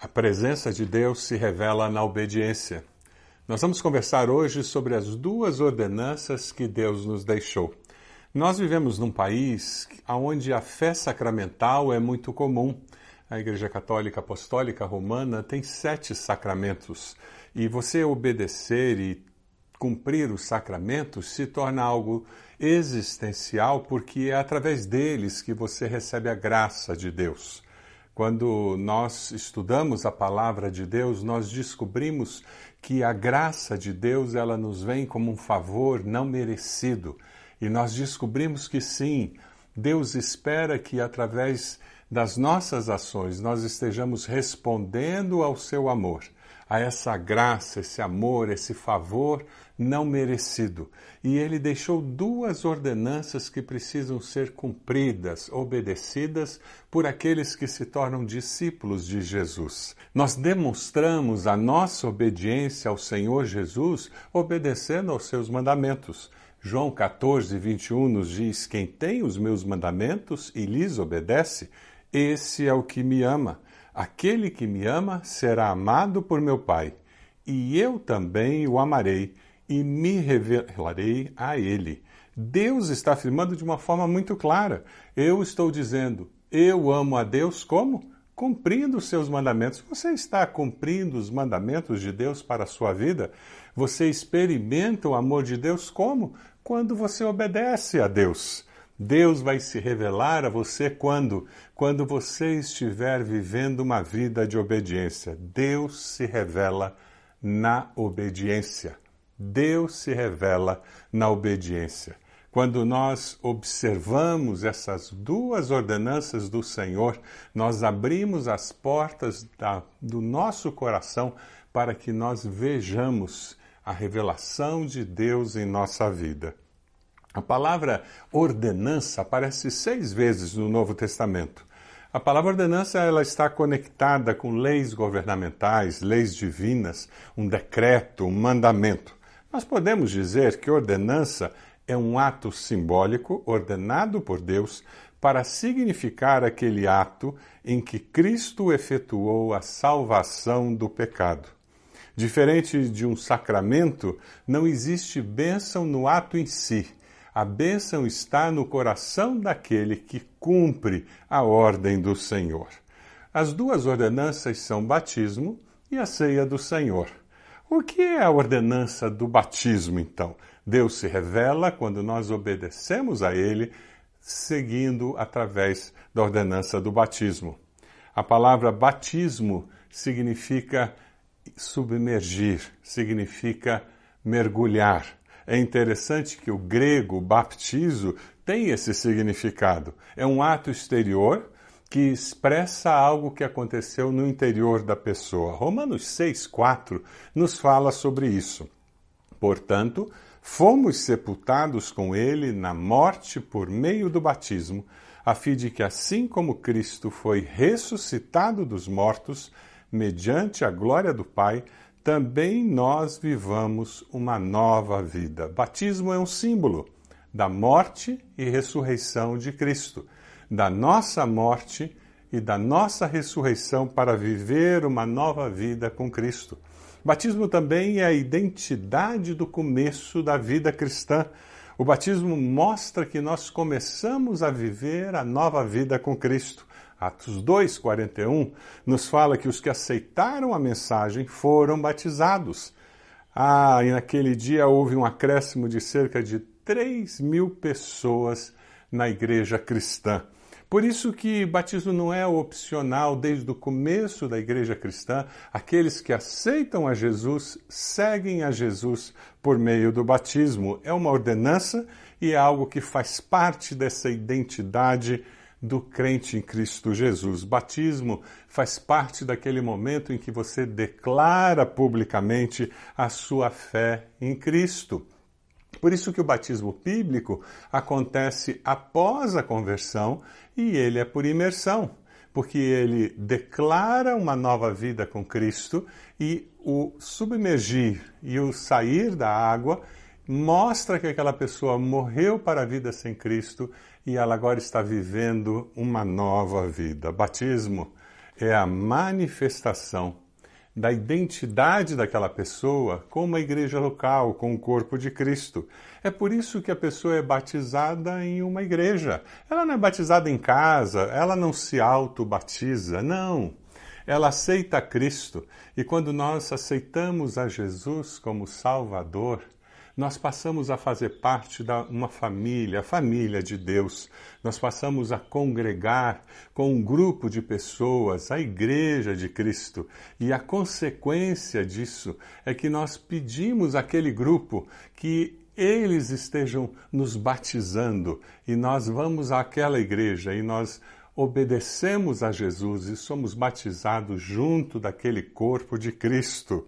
A presença de Deus se revela na obediência. Nós vamos conversar hoje sobre as duas ordenanças que Deus nos deixou. Nós vivemos num país onde a fé sacramental é muito comum. A Igreja Católica Apostólica Romana tem sete sacramentos e você obedecer e cumprir os sacramentos se torna algo existencial porque é através deles que você recebe a graça de Deus. Quando nós estudamos a palavra de Deus, nós descobrimos que a graça de Deus ela nos vem como um favor não merecido. E nós descobrimos que sim, Deus espera que através das nossas ações nós estejamos respondendo ao seu amor a essa graça, esse amor, esse favor não merecido. E ele deixou duas ordenanças que precisam ser cumpridas, obedecidas por aqueles que se tornam discípulos de Jesus. Nós demonstramos a nossa obediência ao Senhor Jesus obedecendo aos seus mandamentos. João 14, 21 nos diz: Quem tem os meus mandamentos e lhes obedece, esse é o que me ama. Aquele que me ama será amado por meu Pai, e eu também o amarei e me revelarei a ele. Deus está afirmando de uma forma muito clara. Eu estou dizendo, eu amo a Deus como? Cumprindo os seus mandamentos. Você está cumprindo os mandamentos de Deus para a sua vida? Você experimenta o amor de Deus como? Quando você obedece a Deus. Deus vai se revelar a você quando? Quando você estiver vivendo uma vida de obediência. Deus se revela na obediência. Deus se revela na obediência. Quando nós observamos essas duas ordenanças do Senhor, nós abrimos as portas da, do nosso coração para que nós vejamos a revelação de Deus em nossa vida. A palavra ordenança aparece seis vezes no Novo Testamento. A palavra ordenança ela está conectada com leis governamentais, leis divinas, um decreto, um mandamento. Nós podemos dizer que ordenança é um ato simbólico ordenado por Deus para significar aquele ato em que Cristo efetuou a salvação do pecado. Diferente de um sacramento, não existe bênção no ato em si a bênção está no coração daquele que cumpre a ordem do Senhor. As duas ordenanças são batismo e a ceia do Senhor. O que é a ordenança do batismo, então? Deus se revela quando nós obedecemos a Ele, seguindo através da ordenança do batismo. A palavra batismo significa submergir, significa mergulhar. É interessante que o grego baptizo tem esse significado. É um ato exterior que expressa algo que aconteceu no interior da pessoa. Romanos 6,4 nos fala sobre isso. Portanto, fomos sepultados com ele na morte por meio do batismo, a fim de que, assim como Cristo foi ressuscitado dos mortos, mediante a glória do Pai, também nós vivamos uma nova vida. Batismo é um símbolo da morte e ressurreição de Cristo, da nossa morte e da nossa ressurreição para viver uma nova vida com Cristo. Batismo também é a identidade do começo da vida cristã. O batismo mostra que nós começamos a viver a nova vida com Cristo. Atos 2, 41, nos fala que os que aceitaram a mensagem foram batizados. Ah, e naquele dia houve um acréscimo de cerca de 3 mil pessoas na igreja cristã. Por isso que batismo não é opcional desde o começo da igreja cristã. Aqueles que aceitam a Jesus seguem a Jesus por meio do batismo. É uma ordenança e é algo que faz parte dessa identidade do crente em Cristo Jesus. Batismo faz parte daquele momento em que você declara publicamente a sua fé em Cristo. Por isso que o batismo bíblico acontece após a conversão e ele é por imersão, porque ele declara uma nova vida com Cristo e o submergir e o sair da água mostra que aquela pessoa morreu para a vida sem Cristo e ela agora está vivendo uma nova vida. Batismo é a manifestação da identidade daquela pessoa com uma igreja local, com o corpo de Cristo. É por isso que a pessoa é batizada em uma igreja. Ela não é batizada em casa, ela não se auto-batiza, não. Ela aceita Cristo e quando nós aceitamos a Jesus como Salvador, nós passamos a fazer parte de uma família, a família de Deus. Nós passamos a congregar com um grupo de pessoas, a Igreja de Cristo. E a consequência disso é que nós pedimos àquele grupo que eles estejam nos batizando e nós vamos àquela igreja e nós obedecemos a Jesus e somos batizados junto daquele corpo de Cristo.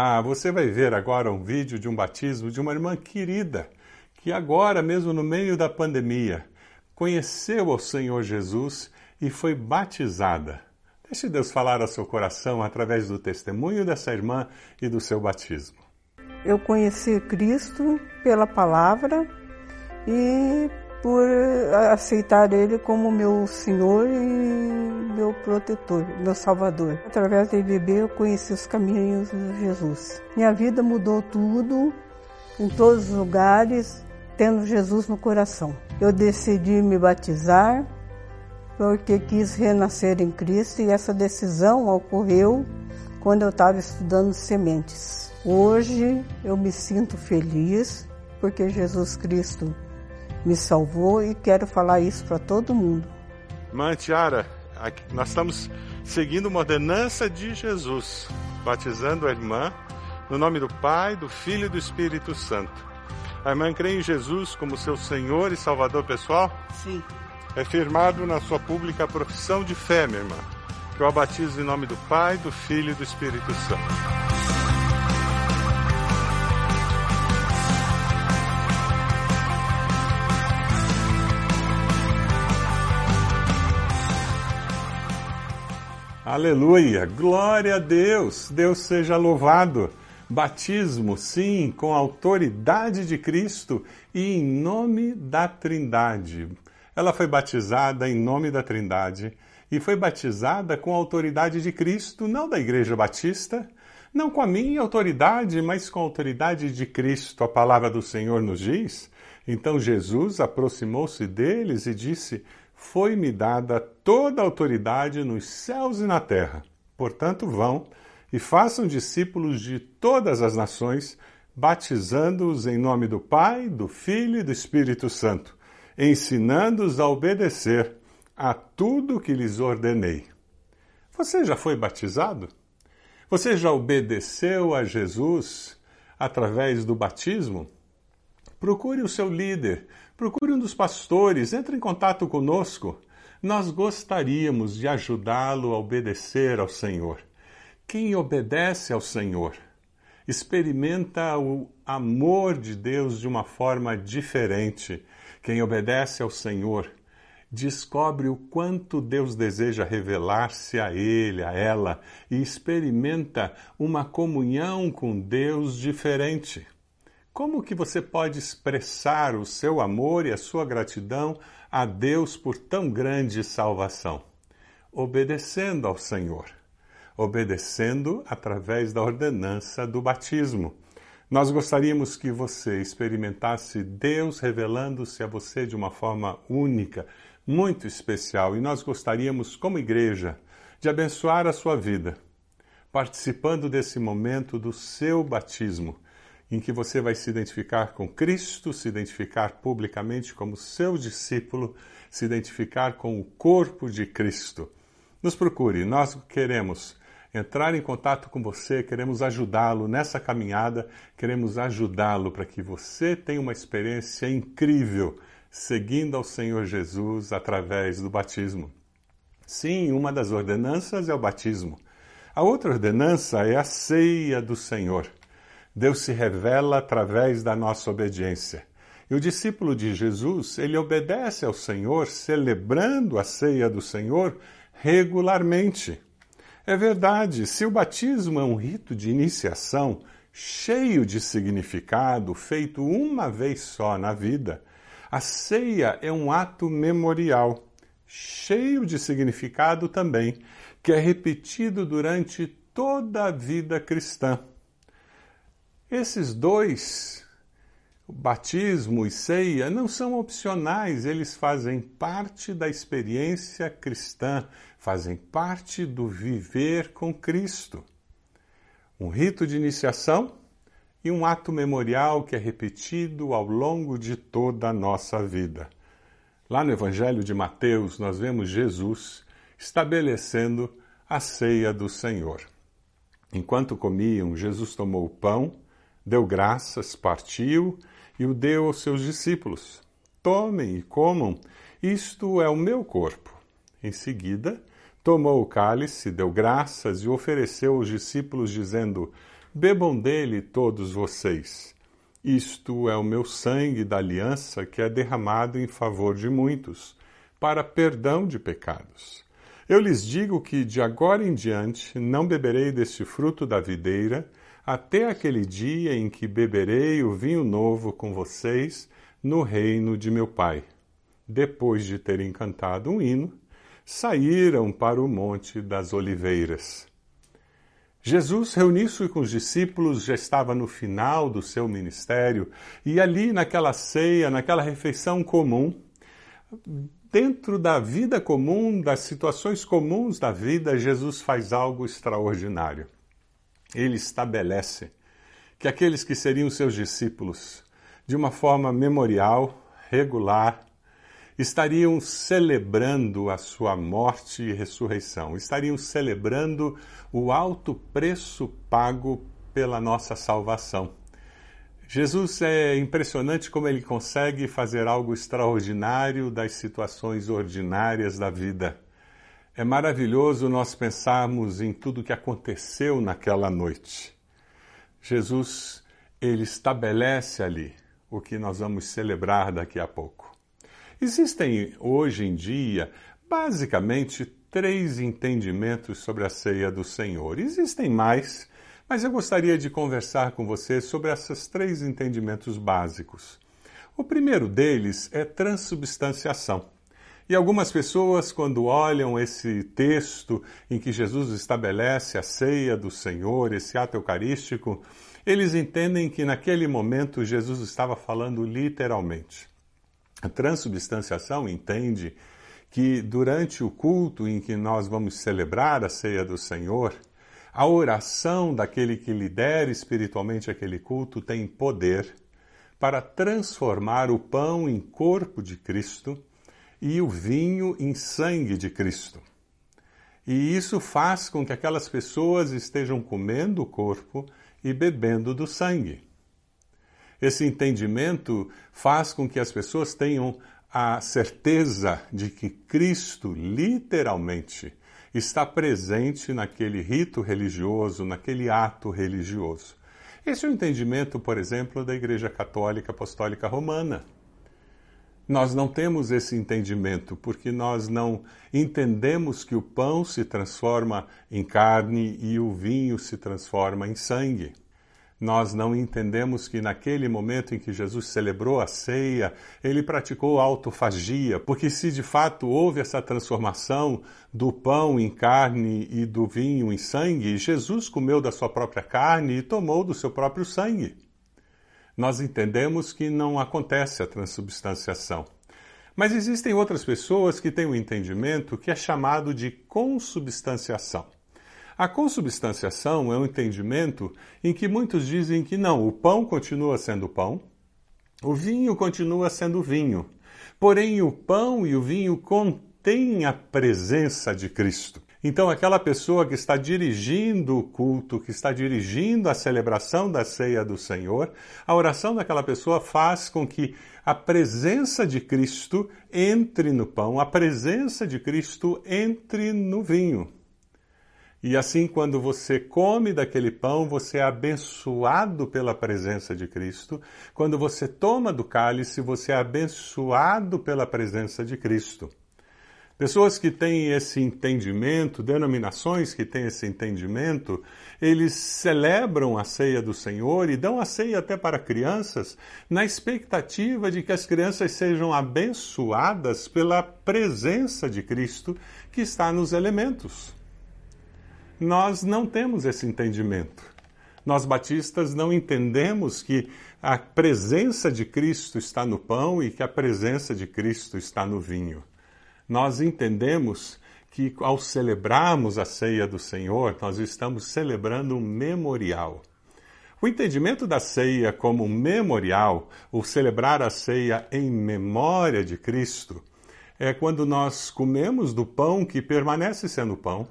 Ah, você vai ver agora um vídeo de um batismo de uma irmã querida, que agora, mesmo no meio da pandemia, conheceu o Senhor Jesus e foi batizada. Deixe Deus falar ao seu coração através do testemunho dessa irmã e do seu batismo. Eu conheci Cristo pela palavra e por aceitar Ele como meu Senhor e meu protetor, meu Salvador. Através da IBB eu conheci os caminhos de Jesus. Minha vida mudou tudo, em todos os lugares, tendo Jesus no coração. Eu decidi me batizar porque quis renascer em Cristo e essa decisão ocorreu quando eu estava estudando sementes. Hoje eu me sinto feliz porque Jesus Cristo me salvou e quero falar isso para todo mundo. Mãe Tiara, nós estamos seguindo uma ordenança de Jesus, batizando a irmã no nome do Pai, do Filho e do Espírito Santo. A irmã crê em Jesus como seu Senhor e Salvador pessoal? Sim. É firmado na sua pública profissão de fé, minha irmã, que eu a batizo em nome do Pai, do Filho e do Espírito Santo. Aleluia! Glória a Deus! Deus seja louvado! Batismo, sim, com a autoridade de Cristo e em nome da Trindade. Ela foi batizada em nome da Trindade e foi batizada com a autoridade de Cristo, não da Igreja Batista, não com a minha autoridade, mas com a autoridade de Cristo. A palavra do Senhor nos diz. Então Jesus aproximou-se deles e disse: foi-me dada toda a autoridade nos céus e na terra. Portanto, vão e façam discípulos de todas as nações, batizando-os em nome do Pai, do Filho e do Espírito Santo, ensinando-os a obedecer a tudo que lhes ordenei. Você já foi batizado? Você já obedeceu a Jesus através do batismo? Procure o seu líder, procure um dos pastores, entre em contato conosco. Nós gostaríamos de ajudá-lo a obedecer ao Senhor. Quem obedece ao Senhor experimenta o amor de Deus de uma forma diferente. Quem obedece ao Senhor descobre o quanto Deus deseja revelar-se a ele, a ela, e experimenta uma comunhão com Deus diferente. Como que você pode expressar o seu amor e a sua gratidão a Deus por tão grande salvação? Obedecendo ao Senhor, obedecendo através da ordenança do batismo. Nós gostaríamos que você experimentasse Deus revelando-se a você de uma forma única, muito especial, e nós gostaríamos, como igreja, de abençoar a sua vida, participando desse momento do seu batismo em que você vai se identificar com Cristo, se identificar publicamente como seu discípulo, se identificar com o corpo de Cristo. Nos procure, nós queremos entrar em contato com você, queremos ajudá-lo nessa caminhada, queremos ajudá-lo para que você tenha uma experiência incrível seguindo ao Senhor Jesus através do batismo. Sim, uma das ordenanças é o batismo. A outra ordenança é a ceia do Senhor. Deus se revela através da nossa obediência. E o discípulo de Jesus, ele obedece ao Senhor, celebrando a ceia do Senhor regularmente. É verdade, se o batismo é um rito de iniciação cheio de significado, feito uma vez só na vida, a ceia é um ato memorial, cheio de significado também, que é repetido durante toda a vida cristã. Esses dois, batismo e ceia, não são opcionais, eles fazem parte da experiência cristã, fazem parte do viver com Cristo. Um rito de iniciação e um ato memorial que é repetido ao longo de toda a nossa vida. Lá no Evangelho de Mateus, nós vemos Jesus estabelecendo a ceia do Senhor. Enquanto comiam, Jesus tomou o pão, deu graças, partiu e o deu aos seus discípulos. Tomem e comam, isto é o meu corpo. Em seguida, tomou o cálice, deu graças e ofereceu aos discípulos, dizendo: Bebam dele todos vocês. Isto é o meu sangue da aliança que é derramado em favor de muitos, para perdão de pecados. Eu lhes digo que de agora em diante não beberei deste fruto da videira, até aquele dia em que beberei o vinho novo com vocês no reino de meu Pai. Depois de terem cantado um hino, saíram para o Monte das Oliveiras. Jesus reuniu-se com os discípulos, já estava no final do seu ministério, e ali naquela ceia, naquela refeição comum, dentro da vida comum, das situações comuns da vida, Jesus faz algo extraordinário. Ele estabelece que aqueles que seriam seus discípulos, de uma forma memorial, regular, estariam celebrando a sua morte e ressurreição, estariam celebrando o alto preço pago pela nossa salvação. Jesus é impressionante como ele consegue fazer algo extraordinário das situações ordinárias da vida. É maravilhoso nós pensarmos em tudo que aconteceu naquela noite. Jesus, ele estabelece ali o que nós vamos celebrar daqui a pouco. Existem hoje em dia basicamente três entendimentos sobre a ceia do Senhor. Existem mais, mas eu gostaria de conversar com você sobre esses três entendimentos básicos. O primeiro deles é transubstanciação. E algumas pessoas, quando olham esse texto em que Jesus estabelece a ceia do Senhor, esse ato eucarístico, eles entendem que naquele momento Jesus estava falando literalmente. A transubstanciação entende que durante o culto em que nós vamos celebrar a ceia do Senhor, a oração daquele que lidera espiritualmente aquele culto tem poder para transformar o pão em corpo de Cristo e o vinho em sangue de Cristo. E isso faz com que aquelas pessoas estejam comendo o corpo e bebendo do sangue. Esse entendimento faz com que as pessoas tenham a certeza de que Cristo, literalmente, está presente naquele rito religioso, naquele ato religioso. Esse é o entendimento, por exemplo, da Igreja Católica Apostólica Romana. Nós não temos esse entendimento porque nós não entendemos que o pão se transforma em carne e o vinho se transforma em sangue nós não entendemos que naquele momento em que Jesus celebrou a ceia, ele praticou autofagia, porque se de fato houve essa transformação do pão em carne e do vinho em sangue, Jesus comeu da sua própria carne e tomou do seu próprio sangue. Nós entendemos que não acontece a transubstanciação. Mas existem outras pessoas que têm o um entendimento que é chamado de consubstanciação. A consubstanciação é um entendimento em que muitos dizem que não, o pão continua sendo pão, o vinho continua sendo vinho, porém o pão e o vinho contêm a presença de Cristo. Então, aquela pessoa que está dirigindo o culto, que está dirigindo a celebração da ceia do Senhor, a oração daquela pessoa faz com que a presença de Cristo entre no pão, a presença de Cristo entre no vinho. E assim, quando você come daquele pão, você é abençoado pela presença de Cristo. Quando você toma do cálice, você é abençoado pela presença de Cristo. Pessoas que têm esse entendimento, denominações que têm esse entendimento, eles celebram a ceia do Senhor e dão a ceia até para crianças, na expectativa de que as crianças sejam abençoadas pela presença de Cristo que está nos elementos. Nós não temos esse entendimento. Nós batistas não entendemos que a presença de Cristo está no pão e que a presença de Cristo está no vinho. Nós entendemos que ao celebrarmos a ceia do Senhor, nós estamos celebrando um memorial. O entendimento da ceia como um memorial, o celebrar a ceia em memória de Cristo, é quando nós comemos do pão que permanece sendo pão,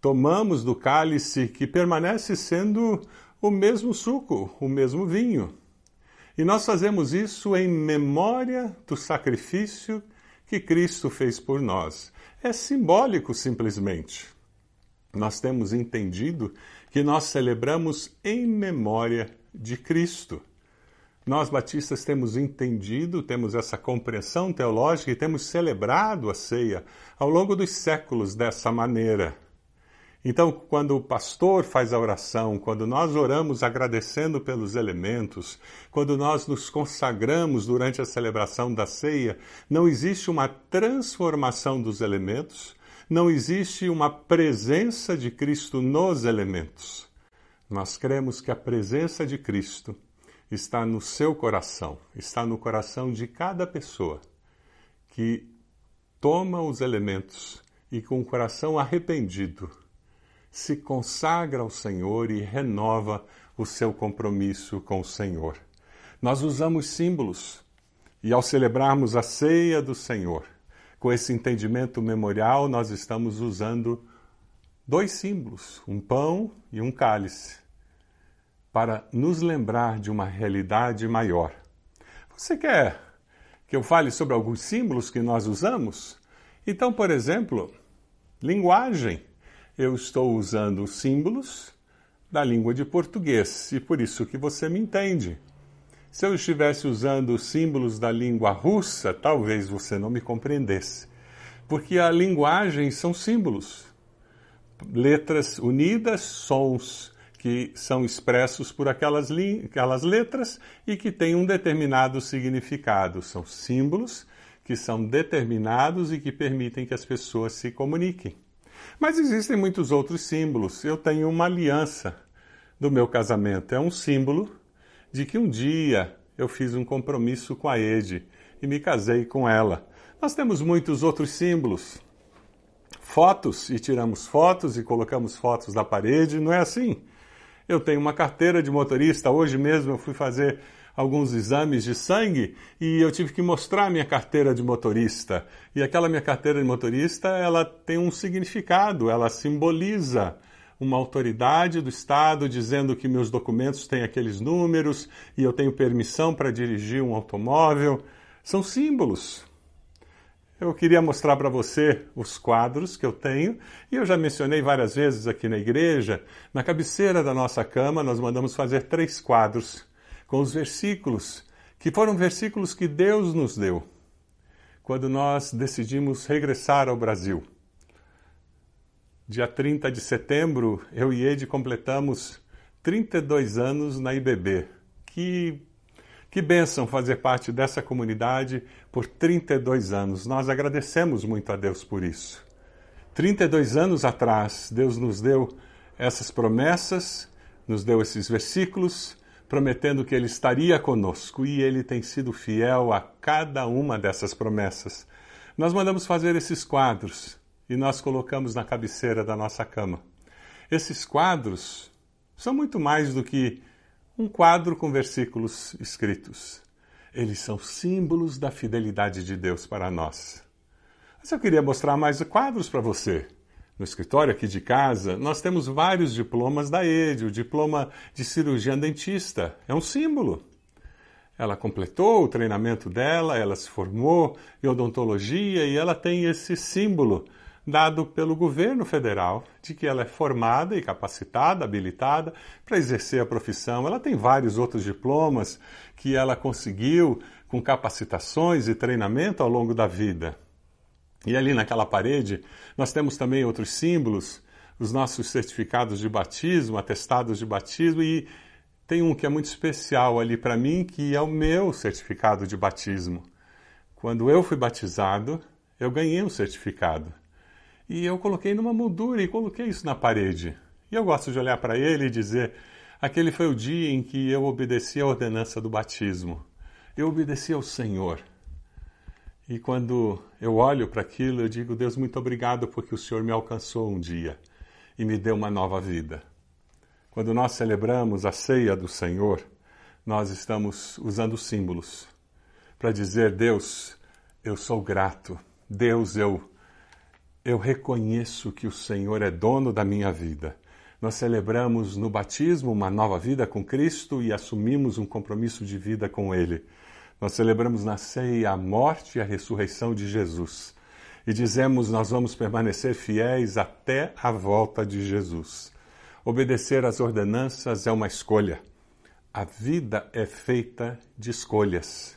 tomamos do cálice que permanece sendo o mesmo suco, o mesmo vinho. E nós fazemos isso em memória do sacrifício que Cristo fez por nós. É simbólico simplesmente. Nós temos entendido que nós celebramos em memória de Cristo. Nós batistas temos entendido, temos essa compreensão teológica e temos celebrado a ceia ao longo dos séculos dessa maneira. Então, quando o pastor faz a oração, quando nós oramos agradecendo pelos elementos, quando nós nos consagramos durante a celebração da ceia, não existe uma transformação dos elementos, não existe uma presença de Cristo nos elementos. Nós cremos que a presença de Cristo está no seu coração, está no coração de cada pessoa que toma os elementos e com o coração arrependido se consagra ao Senhor e renova o seu compromisso com o Senhor. Nós usamos símbolos e ao celebrarmos a ceia do Senhor, com esse entendimento memorial, nós estamos usando dois símbolos, um pão e um cálice, para nos lembrar de uma realidade maior. Você quer que eu fale sobre alguns símbolos que nós usamos? Então, por exemplo, linguagem. Eu estou usando símbolos da língua de português e por isso que você me entende. Se eu estivesse usando símbolos da língua russa, talvez você não me compreendesse. Porque a linguagem são símbolos, letras unidas, sons que são expressos por aquelas, aquelas letras e que têm um determinado significado. São símbolos que são determinados e que permitem que as pessoas se comuniquem. Mas existem muitos outros símbolos. Eu tenho uma aliança do meu casamento. É um símbolo de que um dia eu fiz um compromisso com a Ede e me casei com ela. Nós temos muitos outros símbolos. Fotos, e tiramos fotos e colocamos fotos na parede, não é assim? Eu tenho uma carteira de motorista. Hoje mesmo eu fui fazer alguns exames de sangue e eu tive que mostrar minha carteira de motorista. E aquela minha carteira de motorista, ela tem um significado, ela simboliza uma autoridade do Estado dizendo que meus documentos têm aqueles números e eu tenho permissão para dirigir um automóvel. São símbolos. Eu queria mostrar para você os quadros que eu tenho, e eu já mencionei várias vezes aqui na igreja. Na cabeceira da nossa cama, nós mandamos fazer três quadros com os versículos, que foram versículos que Deus nos deu quando nós decidimos regressar ao Brasil. Dia 30 de setembro, eu e Ed completamos 32 anos na IBB. Que, que bênção fazer parte dessa comunidade por 32 anos. Nós agradecemos muito a Deus por isso. 32 anos atrás, Deus nos deu essas promessas, nos deu esses versículos, prometendo que Ele estaria conosco e Ele tem sido fiel a cada uma dessas promessas. Nós mandamos fazer esses quadros e nós colocamos na cabeceira da nossa cama. Esses quadros são muito mais do que um quadro com versículos escritos. Eles são símbolos da fidelidade de Deus para nós. Mas eu queria mostrar mais quadros para você. No escritório aqui de casa, nós temos vários diplomas da EDE, o diploma de cirurgiã dentista. É um símbolo. Ela completou o treinamento dela, ela se formou em odontologia e ela tem esse símbolo dado pelo governo federal de que ela é formada e capacitada, habilitada para exercer a profissão. Ela tem vários outros diplomas que ela conseguiu com capacitações e treinamento ao longo da vida. E ali naquela parede nós temos também outros símbolos, os nossos certificados de batismo, atestados de batismo e tem um que é muito especial ali para mim, que é o meu certificado de batismo. Quando eu fui batizado, eu ganhei um certificado. E eu coloquei numa moldura e coloquei isso na parede. E eu gosto de olhar para ele e dizer: aquele foi o dia em que eu obedeci a ordenança do batismo. Eu obedeci ao Senhor. E quando eu olho para aquilo, eu digo: Deus, muito obrigado porque o Senhor me alcançou um dia e me deu uma nova vida. Quando nós celebramos a ceia do Senhor, nós estamos usando símbolos para dizer: Deus, eu sou grato. Deus, eu eu reconheço que o Senhor é dono da minha vida. Nós celebramos no batismo uma nova vida com Cristo e assumimos um compromisso de vida com Ele. Nós celebramos na ceia a morte e a ressurreição de Jesus. E dizemos: nós vamos permanecer fiéis até a volta de Jesus. Obedecer às ordenanças é uma escolha. A vida é feita de escolhas.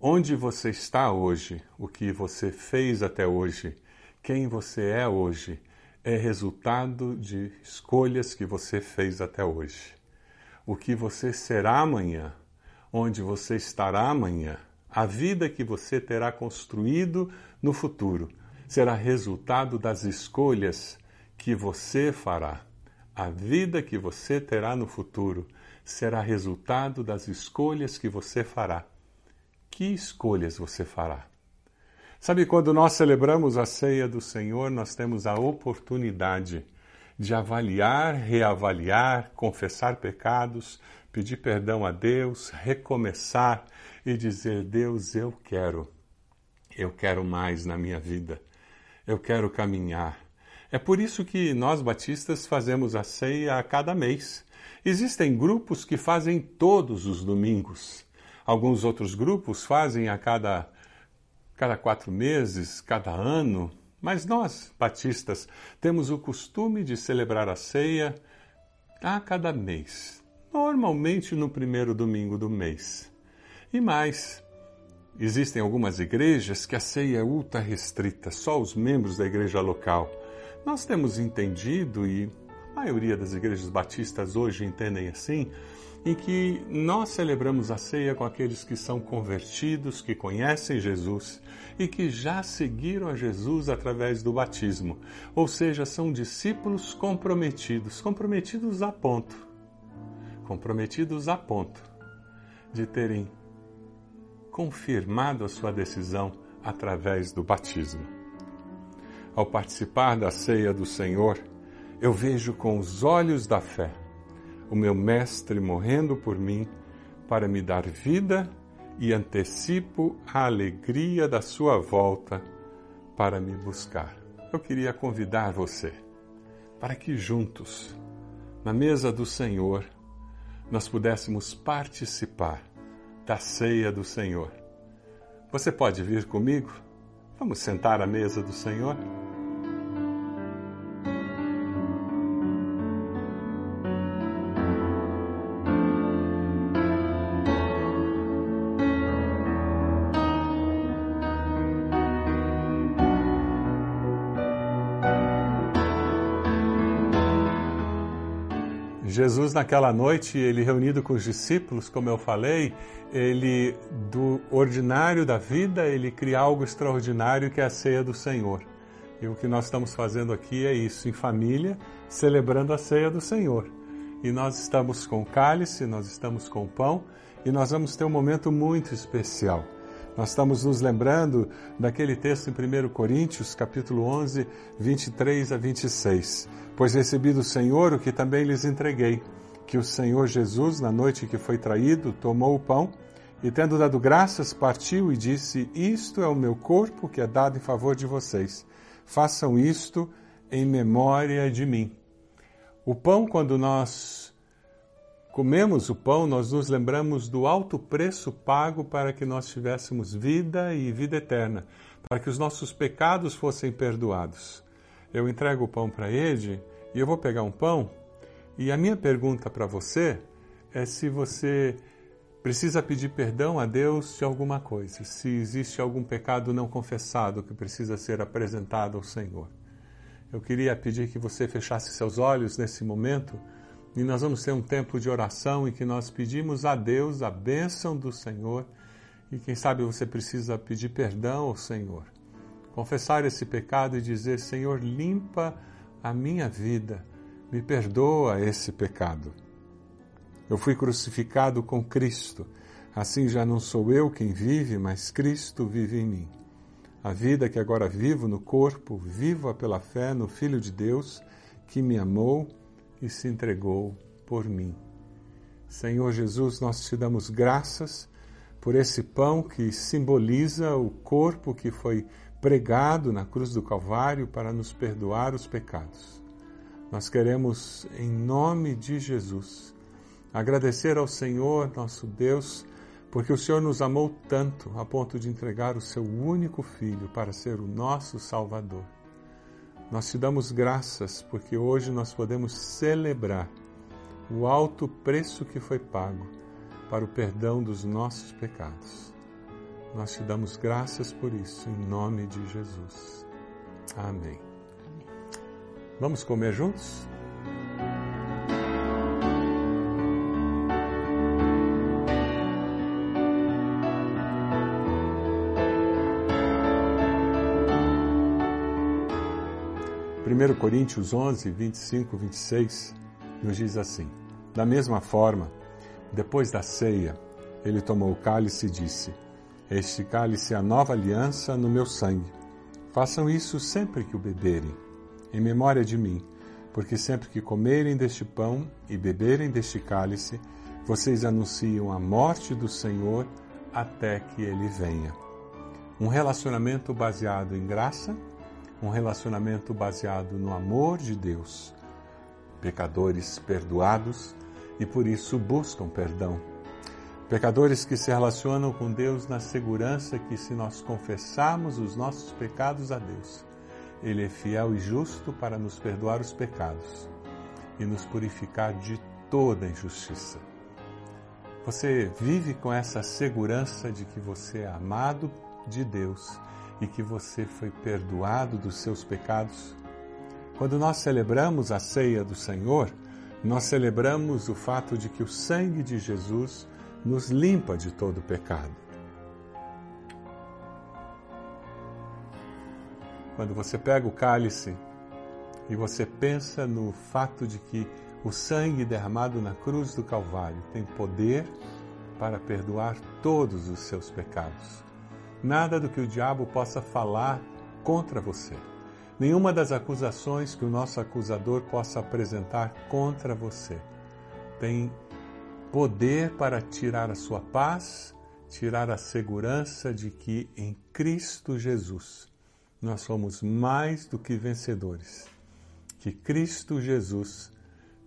Onde você está hoje, o que você fez até hoje, quem você é hoje, é resultado de escolhas que você fez até hoje. O que você será amanhã, onde você estará amanhã, a vida que você terá construído no futuro, será resultado das escolhas que você fará. A vida que você terá no futuro será resultado das escolhas que você fará. Que escolhas você fará? Sabe, quando nós celebramos a ceia do Senhor, nós temos a oportunidade de avaliar, reavaliar, confessar pecados, pedir perdão a Deus, recomeçar e dizer: Deus, eu quero, eu quero mais na minha vida, eu quero caminhar, é por isso que nós batistas fazemos a ceia a cada mês. Existem grupos que fazem todos os domingos. Alguns outros grupos fazem a cada, cada quatro meses, cada ano. Mas nós, batistas, temos o costume de celebrar a ceia a cada mês, normalmente no primeiro domingo do mês. E mais, existem algumas igrejas que a ceia é ultra restrita, só os membros da igreja local. Nós temos entendido, e a maioria das igrejas batistas hoje entendem assim, em que nós celebramos a ceia com aqueles que são convertidos, que conhecem Jesus e que já seguiram a Jesus através do batismo, ou seja, são discípulos comprometidos, comprometidos a ponto, comprometidos a ponto de terem confirmado a sua decisão através do batismo ao participar da ceia do Senhor, eu vejo com os olhos da fé o meu Mestre morrendo por mim para me dar vida e antecipo a alegria da sua volta para me buscar. Eu queria convidar você para que juntos, na mesa do Senhor, nós pudéssemos participar da ceia do Senhor. Você pode vir comigo? Vamos sentar à mesa do Senhor? Jesus, naquela noite, ele reunido com os discípulos, como eu falei, ele, do ordinário da vida, ele cria algo extraordinário que é a ceia do Senhor. E o que nós estamos fazendo aqui é isso, em família, celebrando a ceia do Senhor. E nós estamos com cálice, nós estamos com pão, e nós vamos ter um momento muito especial. Nós estamos nos lembrando daquele texto em 1 Coríntios, capítulo 11, 23 a 26. Pois recebi do Senhor o que também lhes entreguei, que o Senhor Jesus, na noite que foi traído, tomou o pão e, tendo dado graças, partiu e disse: Isto é o meu corpo que é dado em favor de vocês. Façam isto em memória de mim. O pão, quando nós comemos o pão, nós nos lembramos do alto preço pago para que nós tivéssemos vida e vida eterna, para que os nossos pecados fossem perdoados. Eu entrego o pão para Ed e eu vou pegar um pão. E a minha pergunta para você é se você precisa pedir perdão a Deus de alguma coisa, se existe algum pecado não confessado que precisa ser apresentado ao Senhor. Eu queria pedir que você fechasse seus olhos nesse momento e nós vamos ter um tempo de oração em que nós pedimos a Deus a bênção do Senhor. E quem sabe você precisa pedir perdão ao Senhor. confessar esse pecado e dizer: Senhor, limpa a minha vida, me perdoa esse pecado. Eu fui crucificado com Cristo, assim já não sou eu quem vive, mas Cristo vive em mim. A vida que agora vivo no corpo, vivo-a pela fé no Filho de Deus, que me amou e se entregou por mim. Senhor Jesus, nós te damos graças por esse pão que simboliza o corpo que foi pregado na cruz do Calvário para nos perdoar os pecados. Nós queremos, em nome de Jesus, agradecer ao Senhor, nosso Deus, porque o Senhor nos amou tanto a ponto de entregar o seu único filho para ser o nosso Salvador. Nós te damos graças porque hoje nós podemos celebrar o alto preço que foi pago para o perdão dos nossos pecados. Nós te damos graças por isso, em nome de Jesus. Amém. Vamos comer juntos? Primeiro Coríntios 11, 25, 26 nos diz assim: Da mesma forma, depois da ceia, ele tomou o cálice e disse: Este cálice é a nova aliança no meu sangue. Façam isso sempre que o beberem, em memória de mim, porque sempre que comerem deste pão e beberem deste cálice, vocês anunciam a morte do Senhor até que ele venha. Um relacionamento baseado em graça, um relacionamento baseado no amor de Deus. Pecadores perdoados e por isso buscam perdão. Pecadores que se relacionam com Deus na segurança que, se nós confessarmos os nossos pecados a Deus, Ele é fiel e justo para nos perdoar os pecados e nos purificar de toda injustiça. Você vive com essa segurança de que você é amado de Deus e que você foi perdoado dos seus pecados? Quando nós celebramos a ceia do Senhor, nós celebramos o fato de que o sangue de Jesus nos limpa de todo pecado. Quando você pega o cálice e você pensa no fato de que o sangue derramado na cruz do Calvário tem poder para perdoar todos os seus pecados. Nada do que o diabo possa falar contra você nenhuma das acusações que o nosso acusador possa apresentar contra você tem poder para tirar a sua paz, tirar a segurança de que em Cristo Jesus nós somos mais do que vencedores, que Cristo Jesus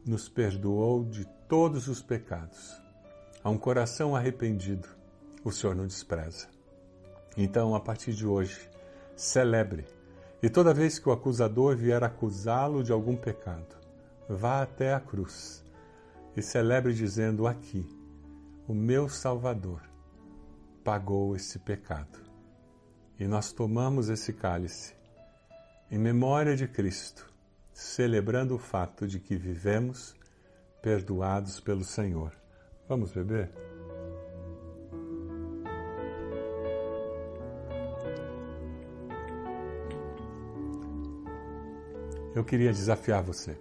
nos perdoou de todos os pecados. A um coração arrependido, o Senhor não despreza. Então, a partir de hoje, celebre e toda vez que o acusador vier acusá-lo de algum pecado, vá até a cruz e celebre dizendo: Aqui, o meu Salvador pagou esse pecado. E nós tomamos esse cálice em memória de Cristo, celebrando o fato de que vivemos perdoados pelo Senhor. Vamos beber? Eu queria desafiar você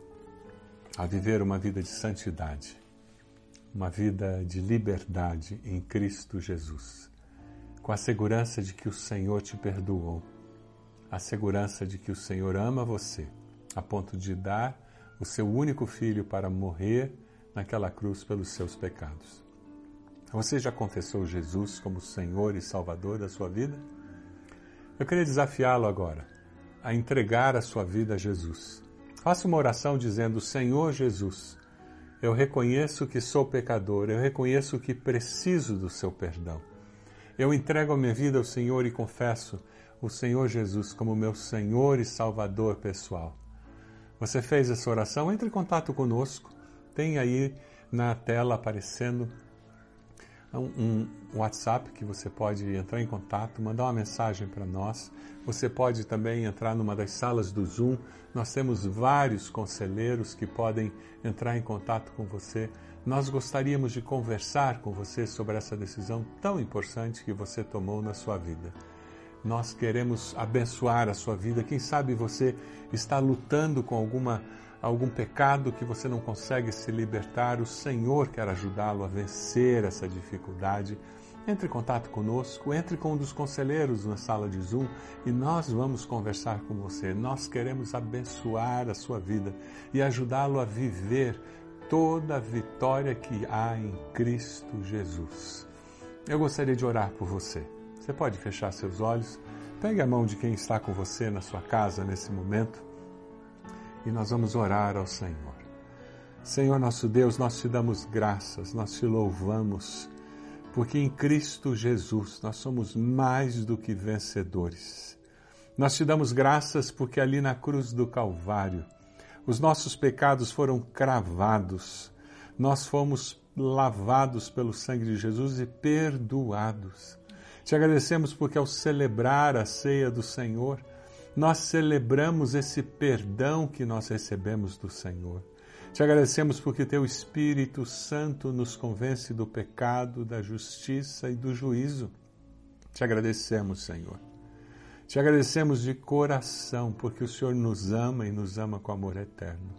a viver uma vida de santidade, uma vida de liberdade em Cristo Jesus, com a segurança de que o Senhor te perdoou, a segurança de que o Senhor ama você, a ponto de dar o seu único filho para morrer naquela cruz pelos seus pecados. Você já confessou Jesus como Senhor e Salvador da sua vida? Eu queria desafiá-lo agora a entregar a sua vida a Jesus. Faça uma oração dizendo: Senhor Jesus, eu reconheço que sou pecador, eu reconheço que preciso do seu perdão. Eu entrego a minha vida ao Senhor e confesso o Senhor Jesus como meu Senhor e Salvador pessoal. Você fez essa oração? Entre em contato conosco. Tem aí na tela aparecendo um, um WhatsApp que você pode entrar em contato, mandar uma mensagem para nós. Você pode também entrar numa das salas do Zoom. Nós temos vários conselheiros que podem entrar em contato com você. Nós gostaríamos de conversar com você sobre essa decisão tão importante que você tomou na sua vida. Nós queremos abençoar a sua vida. Quem sabe você está lutando com alguma algum pecado que você não consegue se libertar, o Senhor quer ajudá-lo a vencer essa dificuldade. Entre em contato conosco, entre com um dos conselheiros na sala de Zoom e nós vamos conversar com você. Nós queremos abençoar a sua vida e ajudá-lo a viver toda a vitória que há em Cristo Jesus. Eu gostaria de orar por você. Você pode fechar seus olhos, pegue a mão de quem está com você na sua casa nesse momento e nós vamos orar ao Senhor. Senhor nosso Deus, nós te damos graças, nós te louvamos, porque em Cristo Jesus nós somos mais do que vencedores. Nós te damos graças porque ali na cruz do Calvário os nossos pecados foram cravados, nós fomos lavados pelo sangue de Jesus e perdoados. Te agradecemos porque ao celebrar a ceia do Senhor, nós celebramos esse perdão que nós recebemos do Senhor. Te agradecemos porque Teu Espírito Santo nos convence do pecado, da justiça e do juízo. Te agradecemos, Senhor. Te agradecemos de coração porque o Senhor nos ama e nos ama com amor eterno.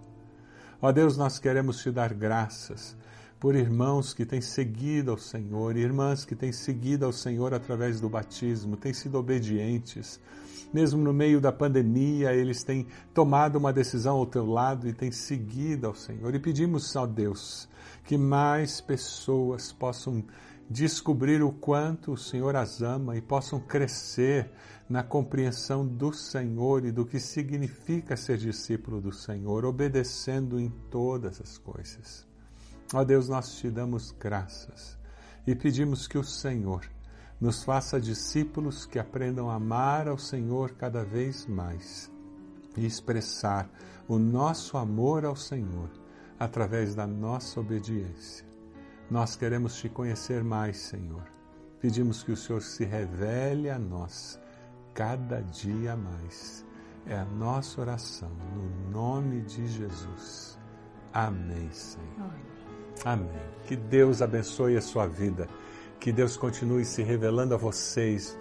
Ó Deus, nós queremos te dar graças por irmãos que têm seguido ao Senhor, irmãs que têm seguido ao Senhor através do batismo, têm sido obedientes, mesmo no meio da pandemia, eles têm tomado uma decisão ao teu lado e têm seguido ao Senhor. E pedimos ao Deus que mais pessoas possam descobrir o quanto o Senhor as ama e possam crescer na compreensão do Senhor e do que significa ser discípulo do Senhor, obedecendo em todas as coisas. Ó Deus, nós te damos graças e pedimos que o Senhor nos faça discípulos que aprendam a amar ao Senhor cada vez mais e expressar o nosso amor ao Senhor através da nossa obediência. Nós queremos te conhecer mais, Senhor. Pedimos que o Senhor se revele a nós cada dia mais. É a nossa oração, no nome de Jesus. Amém, Senhor. Amém. Que Deus abençoe a sua vida. Que Deus continue se revelando a vocês,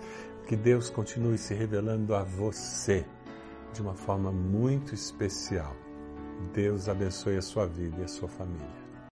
que Deus continue se revelando a você de uma forma muito especial. Deus abençoe a sua vida e a sua família.